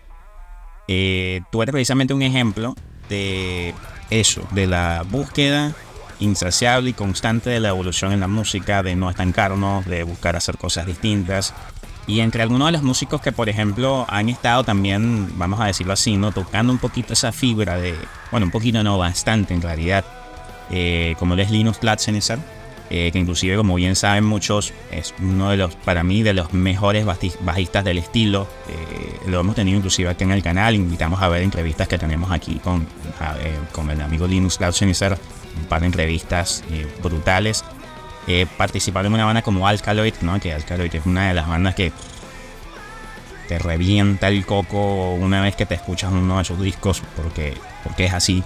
S1: eh, tú eres precisamente un ejemplo de eso, de la búsqueda insaciable y constante de la evolución en la música, de no estancarnos, de buscar hacer cosas distintas, y entre algunos de los músicos que, por ejemplo, han estado también, vamos a decirlo así, ¿no? Tocando un poquito esa fibra de, bueno, un poquito no, bastante en realidad, eh, como es Linus Platzenizer, eh, que inclusive, como bien saben muchos, es uno de los, para mí, de los mejores bajistas del estilo. Eh, lo hemos tenido inclusive aquí en el canal, invitamos a ver entrevistas que tenemos aquí con, con el amigo Linus Platzenizer, un par de entrevistas brutales eh, participar en una banda como Alkaloid, ¿no? que Alkaloid es una de las bandas que te revienta el coco una vez que te escuchas uno de sus discos, porque, porque es así.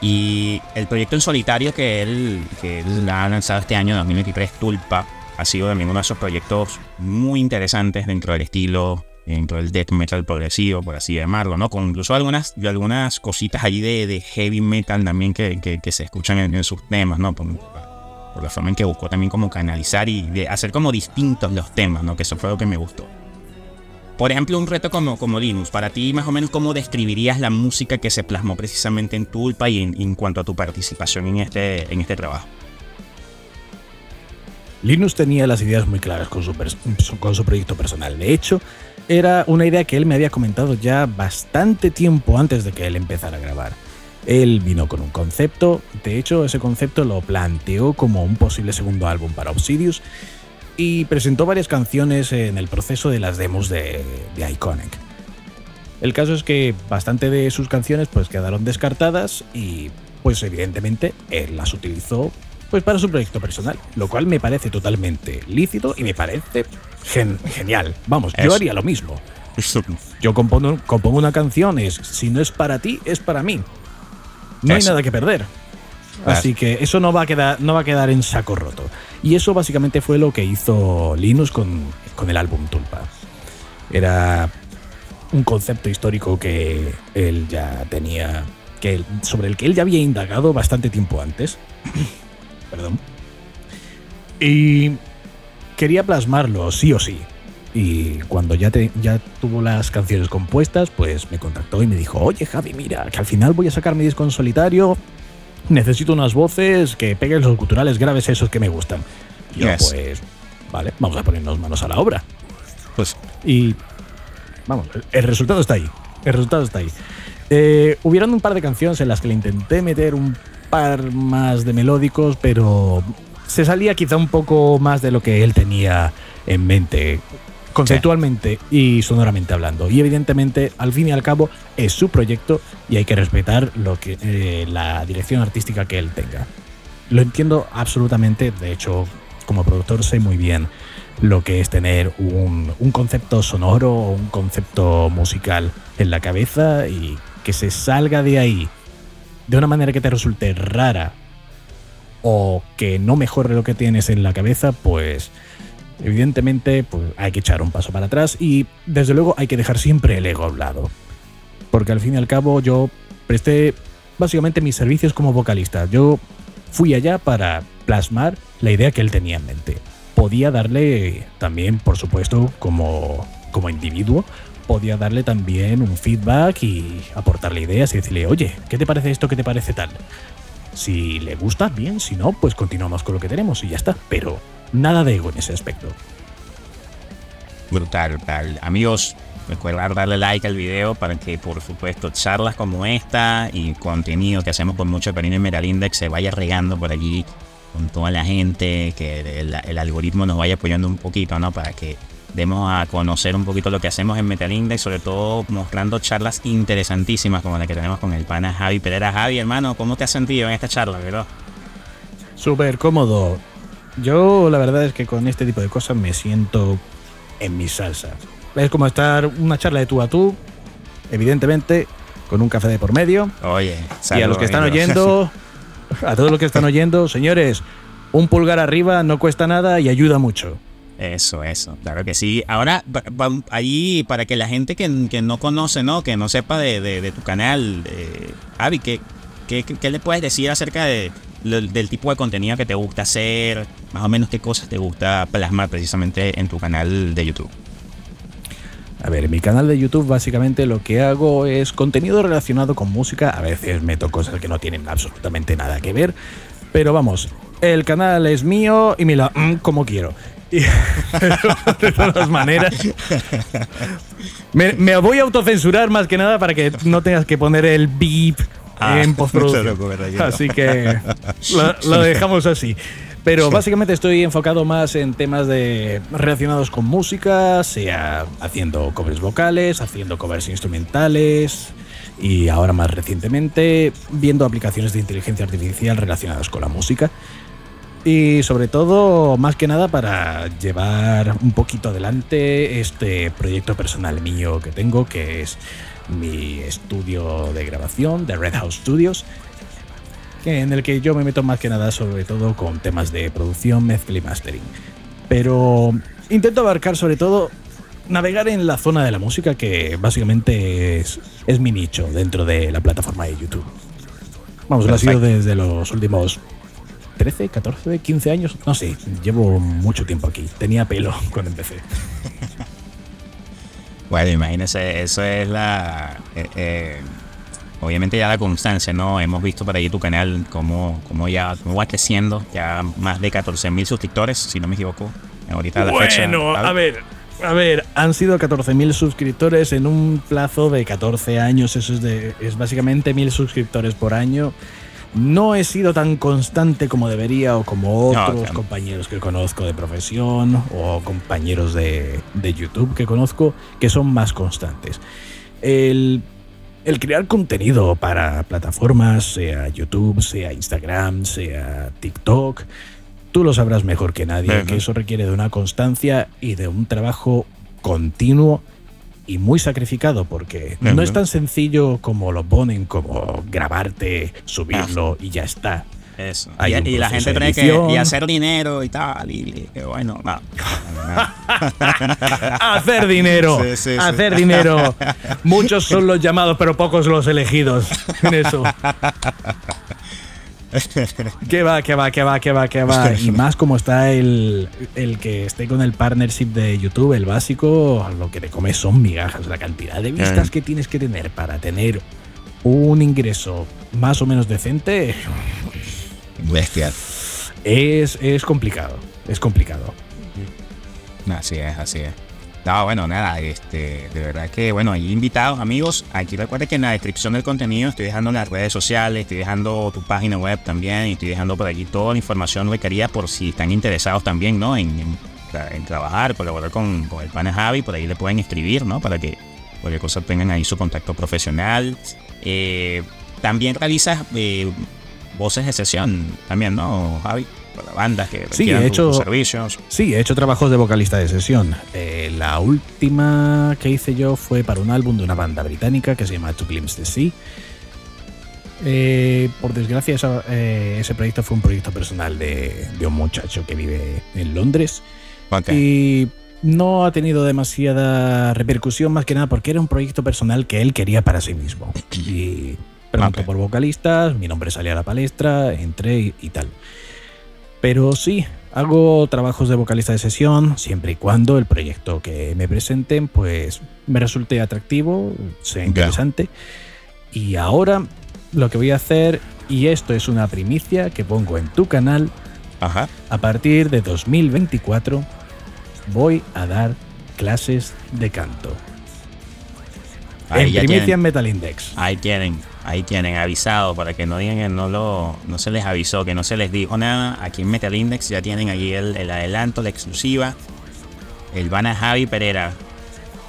S1: Y el proyecto en solitario que él, que ha lanzado este año, 2023, Tulpa, ha sido también uno de esos proyectos muy interesantes dentro del estilo, dentro del death metal progresivo, por así llamarlo, ¿no? Con incluso algunas, algunas cositas allí de, heavy metal también que, que, se escuchan en, sus temas, ¿no? por la forma en que buscó también como canalizar y hacer como distintos los temas, ¿no? Que eso fue lo que me gustó. Por ejemplo, un reto como, como para ti más o menos cómo describirías la música que se plasmó precisamente en Tulpa y en, cuanto a tu participación en este, en este trabajo.
S2: Linus tenía las ideas muy claras con su, con su proyecto personal. De hecho, era una idea que él me había comentado ya bastante tiempo antes de que él empezara a grabar. Él vino con un concepto, de hecho ese concepto lo planteó como un posible segundo álbum para Obsidious y presentó varias canciones en el proceso de las demos de, Iconic. El caso es que bastante de sus canciones pues quedaron descartadas y pues evidentemente él las utilizó pues para su proyecto personal, lo cual me parece totalmente lícito y me parece genial. Vamos, yo haría lo mismo. Yo compongo, compongo una canción, es si no es para ti, es para mí no hay nada que perder. Así que eso no va, a quedar, no va a quedar en saco roto. Y eso básicamente fue lo que hizo Linus con, con el álbum Tulpa. Era un concepto histórico que él ya tenía, que sobre el que él ya había indagado bastante tiempo antes. Perdón. Y quería plasmarlo sí o sí. Y cuando ya, ya tuvo las canciones compuestas, pues me contactó y me dijo, oye Javi, mira, que al final voy a sacar mi disco en solitario, necesito unas voces que peguen los culturales graves esos que me gustan. Y yo, pues, vale, vamos a ponernos manos a la obra. Pues, y vamos, el resultado está ahí. El resultado está ahí. Eh, hubieron un par de canciones en las que le intenté meter un par más de melódicos, pero se salía quizá un poco más de lo que él tenía en mente conceptualmente y sonoramente hablando. Y evidentemente, al fin y al cabo, es su proyecto y hay que respetar lo que, eh, la dirección artística que él tenga. Lo entiendo absolutamente, de hecho, como productor sé muy bien lo que es tener un, un concepto sonoro o un concepto musical en la cabeza y que se salga de ahí de una manera que te resulte rara o que no mejore lo que tienes en la cabeza, pues evidentemente pues, hay que echar un paso para atrás y desde luego hay que dejar siempre el ego a un lado. Porque al fin y al cabo yo presté básicamente mis servicios como vocalista. Yo fui allá para plasmar la idea que él tenía en mente. Podía darle también, por supuesto, como, como individuo, podía darle también un feedback y aportarle ideas y decirle, oye, ¿qué te parece esto? ¿Qué te parece tal? Si le gusta, bien, si no, pues continuamos con lo que tenemos y ya está. Pero nada de ego en ese aspecto.
S1: Brutal, brutal. Amigos, recuerda darle like al video para que, por supuesto, charlas como esta y contenido que hacemos con mucho Perino y Meralindex se vaya regando por allí con toda la gente, que el, el, algoritmo nos vaya apoyando un poquito, ¿no? Para que demos a conocer un poquito lo que hacemos en Metalindex, sobre todo mostrando charlas interesantísimas como la que tenemos con el pana Javi Pereira. Javi, hermano, ¿cómo te has sentido en esta charla, verdad?
S2: Súper cómodo. Yo la verdad es que con este tipo de cosas me siento en mi salsa. Es como estar una charla de tú a tú, evidentemente, con un café de por medio.
S1: Oye,
S2: y a los que están oyendo, a todos los que están oyendo, señores, un pulgar arriba no cuesta nada y ayuda mucho.
S1: Eso, eso, claro que sí. Ahora, ahí para que la gente que, no conoce, ¿no? Que no sepa de, tu canal, eh, Avi, ¿qué, qué, le puedes decir acerca de, del tipo de contenido que te gusta hacer? Más o menos qué cosas te gusta plasmar precisamente en tu canal de YouTube.
S2: A ver, en mi canal de YouTube básicamente lo que hago es contenido relacionado con música. A veces meto cosas que no tienen absolutamente nada que ver. Pero vamos, el canal es mío y me la mm, como quiero. Y, de todas maneras, me, voy a autocensurar más que nada para que no tengas que poner el beep ah, en postproducción. Así que lo, dejamos así. Pero básicamente estoy enfocado más en temas de relacionados con música, sea haciendo covers vocales, haciendo covers instrumentales y ahora más recientemente viendo aplicaciones de inteligencia artificial relacionadas con la música. Y sobre todo, más que nada, para llevar un poquito adelante este proyecto personal mío que tengo, que es mi estudio de grabación de Red House Studios, en el que yo me meto más que nada sobre todo con temas de producción, mezcla y mastering. Pero intento abarcar sobre todo navegar en la zona de la música que básicamente es, es mi nicho dentro de la plataforma de YouTube. Vamos, lo ha sido desde los últimos 13, 14, 15 años, no sé, llevo mucho tiempo aquí. Tenía pelo cuando empecé.
S1: Bueno, imagínese, eso es la... Eh, eh, obviamente ya la constancia, ¿no? Hemos visto por ahí tu canal cómo, cómo ya cómo va creciendo, ya más de 14 mil suscriptores, si no me equivoco. Ahorita la
S2: fecha. Bueno, a ver, a ver, han sido 14.000 suscriptores en un plazo de 14 años. Eso es, de, es básicamente 1.000 suscriptores por año. No he sido tan constante como debería o como otros compañeros que conozco de profesión o compañeros de, YouTube que conozco que son más constantes. El, crear contenido para plataformas, sea YouTube, sea Instagram, sea TikTok, tú lo sabrás mejor que nadie, que eso requiere de una constancia y de un trabajo continuo y muy sacrificado porque no es tan sencillo como lo ponen, como grabarte, subirlo y ya está.
S1: Eso. Y, la gente tiene que hacer dinero y tal. Y, bueno, no.
S2: hacer dinero. hacer dinero. Muchos son los llamados, pero pocos los elegidos. En eso. que va, que va, que va, que va, que va. Y más como está el, el, que esté con el partnership de YouTube, el básico, lo que te comes son migajas. La cantidad de vistas que tienes que tener para tener un ingreso más o menos decente.
S1: Bestia.
S2: Es, es complicado. Es complicado.
S1: Así es, así es. No, bueno, nada, este, de verdad que, bueno, hay invitados, amigos. Aquí recuerda que en la descripción del contenido estoy dejando las redes sociales, estoy dejando tu página web también, y estoy dejando por allí toda la información requerida por si están interesados también, ¿no? En, en, trabajar, colaborar con, con el pana Javi, por ahí le pueden escribir, ¿no? Para que cualquier cosa tengan ahí su contacto profesional. Eh, también realizas eh, voces de sesión, también, ¿no, Javi? Bandas que
S2: sí, he hecho,
S1: servicios.
S2: Sí, he hecho trabajos de vocalista de sesión. Eh, la última que hice yo fue para un álbum de una banda británica que se llama To Glimpse the Sea. Eh, por desgracia, eh, ese proyecto fue un proyecto personal de, un muchacho que vive en Londres. Y no ha tenido demasiada repercusión, más que nada porque era un proyecto personal que él quería para sí mismo. Y preguntó por vocalistas, mi nombre salía a la palestra, entré y tal. Pero sí, hago trabajos de vocalista de sesión siempre y cuando el proyecto que me presenten pues me resulte atractivo, sea interesante. Y ahora lo que voy a hacer, y esto es una primicia que pongo en tu canal, a partir de 2024 voy a dar clases de canto. en primicia en Metal Index.
S1: Ahí tienen ahí tienen avisado para que no digan que no, lo, no se les avisó, que no se les dijo nada. Aquí en Metal Index ya tienen allí el, adelanto, la exclusiva. El van a Javi Pereira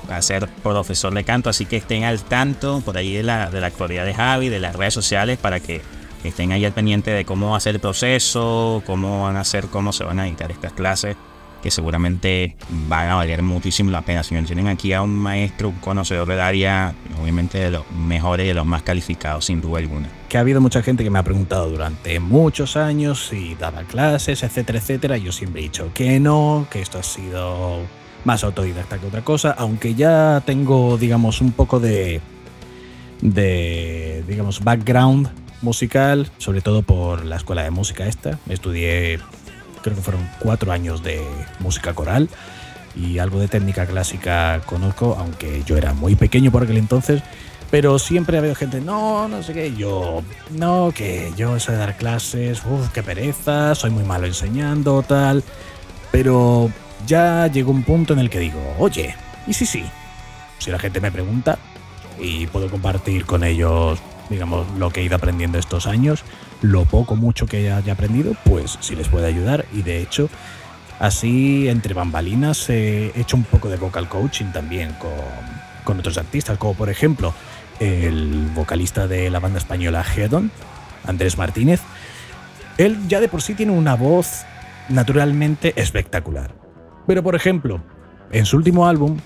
S1: va a ser profesor de canto, así que estén al tanto por ahí de la, de la actualidad de Javi, de las redes sociales, para que estén ahí al pendiente de cómo va a ser el proceso, cómo van a hacer, cómo se van a editar estas clases que seguramente van a valer muchísimo la pena. Si no tienen aquí a un maestro, un conocedor del área, obviamente de los mejores y de los más calificados, sin duda alguna.
S2: Que ha habido mucha gente que me ha preguntado durante muchos años si daba clases, etcétera, etcétera. Yo siempre he dicho que no, que esto ha sido más autodidacta que otra cosa, aunque ya tengo, digamos, un poco de, de digamos, background musical, sobre todo por la escuela de música esta. Estudié creo que fueron cuatro años de música coral y algo de técnica clásica conozco, aunque yo era muy pequeño por aquel entonces, pero siempre ha habido gente, no, no sé qué, yo, no, que yo sé dar clases, uff, qué pereza, soy muy malo enseñando, tal, pero ya llegó un punto en el que digo, oye, y sí, sí, si la gente me pregunta y puedo compartir con ellos, digamos, lo que he ido aprendiendo estos años, lo poco mucho que haya aprendido, pues si les puede ayudar. Y de hecho, así entre bambalinas he hecho un poco de vocal coaching también con, con otros artistas, como por ejemplo el vocalista de la banda española Hedon, Andrés Martínez. Él ya de por sí tiene una voz naturalmente espectacular. Pero por ejemplo, en su último álbum,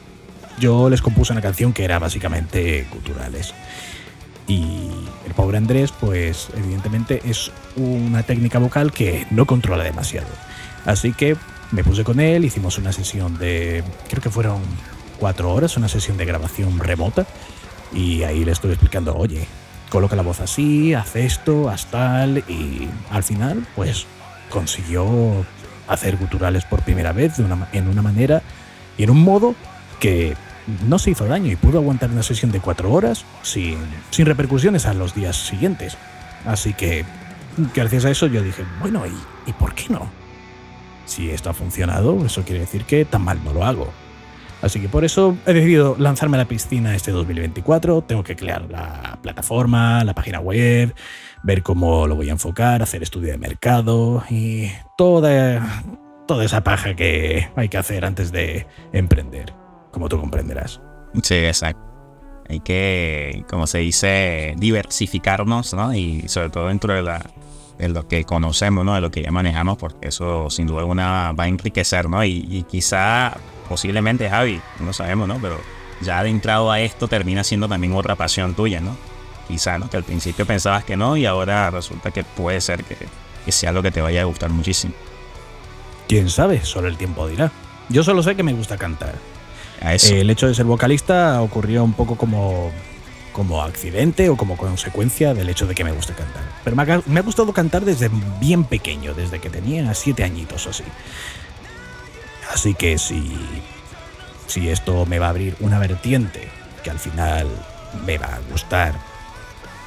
S2: yo les compuse una canción que era básicamente culturales. Y pobre Andrés, pues evidentemente es una técnica vocal que no controla demasiado. Así que me puse con él, hicimos una sesión de, creo que fueron cuatro horas, una sesión de grabación remota. Y ahí le estoy explicando, oye, coloca la voz así, haz esto, haz tal. Y al final, pues consiguió hacer guturales por primera vez en una manera y en un modo que no se hizo daño y pudo aguantar una sesión de cuatro horas sin, sin repercusiones a los días siguientes. Así que, gracias a eso yo dije, bueno, ¿y, ¿y por qué no? Si esto ha funcionado, eso quiere decir que tan mal no lo hago. Así que por eso he decidido lanzarme a la piscina este 2024. Tengo que crear la plataforma, la página web, ver cómo lo voy a enfocar, hacer estudio de mercado y toda, toda esa paja que hay que hacer antes de emprender como tú comprenderás.
S1: Sí, exacto. Hay que, como se dice, diversificarnos, ¿no? Y sobre todo dentro de, la, de lo que conocemos, ¿no? De lo que ya manejamos, porque eso sin duda alguna va a enriquecer, ¿no? Y, quizá, posiblemente, Javi, no sabemos, ¿no? Pero ya adentrado a esto termina siendo también otra pasión tuya, ¿no? Quizá, ¿no? Que al principio pensabas que no y ahora resulta que puede ser que, que sea algo que te vaya a gustar muchísimo.
S2: ¿Quién sabe? Solo el tiempo dirá. Yo solo sé que me gusta cantar el hecho de ser vocalista ocurrió un poco como, como accidente o como consecuencia del hecho de que me guste cantar. Pero me ha, gustado cantar desde bien pequeño, desde que tenía siete añitos o así. Así que si, si esto me va a abrir una vertiente que al final me va a gustar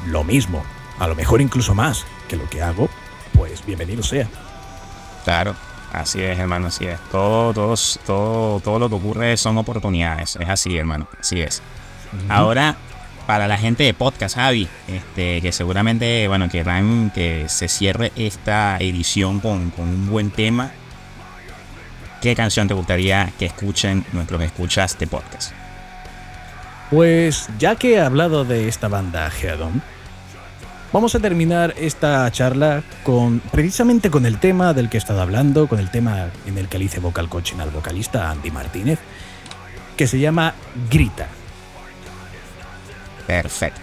S2: lo mismo, a lo mejor incluso más que lo que hago, pues bienvenido sea.
S1: Claro, Así es, hermano, así es. Todo, todo, todo lo que ocurre son oportunidades. Es así, hermano, así es. Ahora, para la gente de podcast, Javi, este, que seguramente, bueno, querrán que se cierre esta edición con, con un buen tema. ¿Qué canción te gustaría que escuchen nuestros escuchas de podcast?
S2: Pues ya que he hablado de esta banda Geadon, Vamos a terminar esta charla con precisamente con el tema del que he estado hablando, con el tema en el que le hice vocal coaching al vocalista Andy Martínez, que se llama Grita.
S1: Perfecto.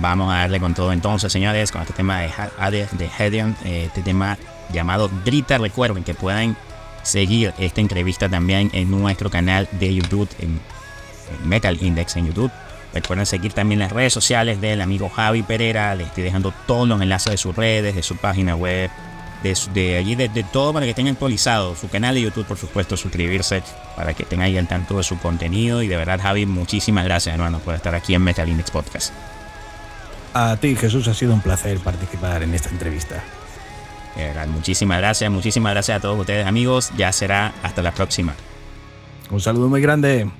S1: Vamos a darle con todo entonces, señores, con este tema de, de Hedion, este tema llamado Drita. Recuerden que pueden seguir esta entrevista también en nuestro canal de YouTube, en, Metal Index en YouTube. Recuerden seguir también las redes sociales del amigo Javi Pereira. Les estoy dejando todos los enlaces de sus redes, de su página web, de, allí, de, todo para que estén actualizados. Su canal de YouTube, por supuesto, suscribirse para que estén ahí al tanto de su contenido. Y de verdad, Javi, muchísimas gracias, hermano, por estar aquí en Metal Index Podcast.
S3: A ti, Jesús, ha sido un placer participar en esta entrevista.
S1: muchísimas gracias, muchísimas gracias a todos ustedes, amigos. Ya será hasta la próxima.
S3: Un saludo muy grande.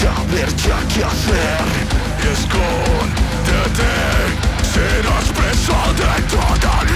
S4: zamilczak jaser Jest gone. The day Sin aż przesądek to dalej